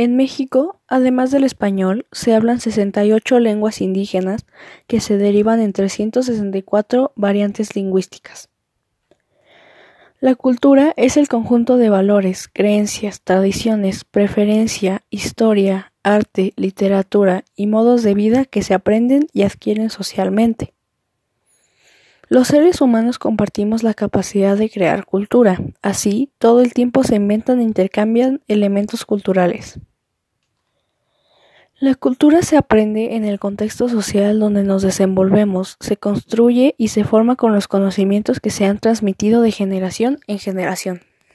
En México, además del español, se hablan 68 lenguas indígenas que se derivan en 364 variantes lingüísticas. La cultura es el conjunto de valores, creencias, tradiciones, preferencia, historia, arte, literatura y modos de vida que se aprenden y adquieren socialmente. Los seres humanos compartimos la capacidad de crear cultura, así todo el tiempo se inventan e intercambian elementos culturales. La cultura se aprende en el contexto social donde nos desenvolvemos, se construye y se forma con los conocimientos que se han transmitido de generación en generación.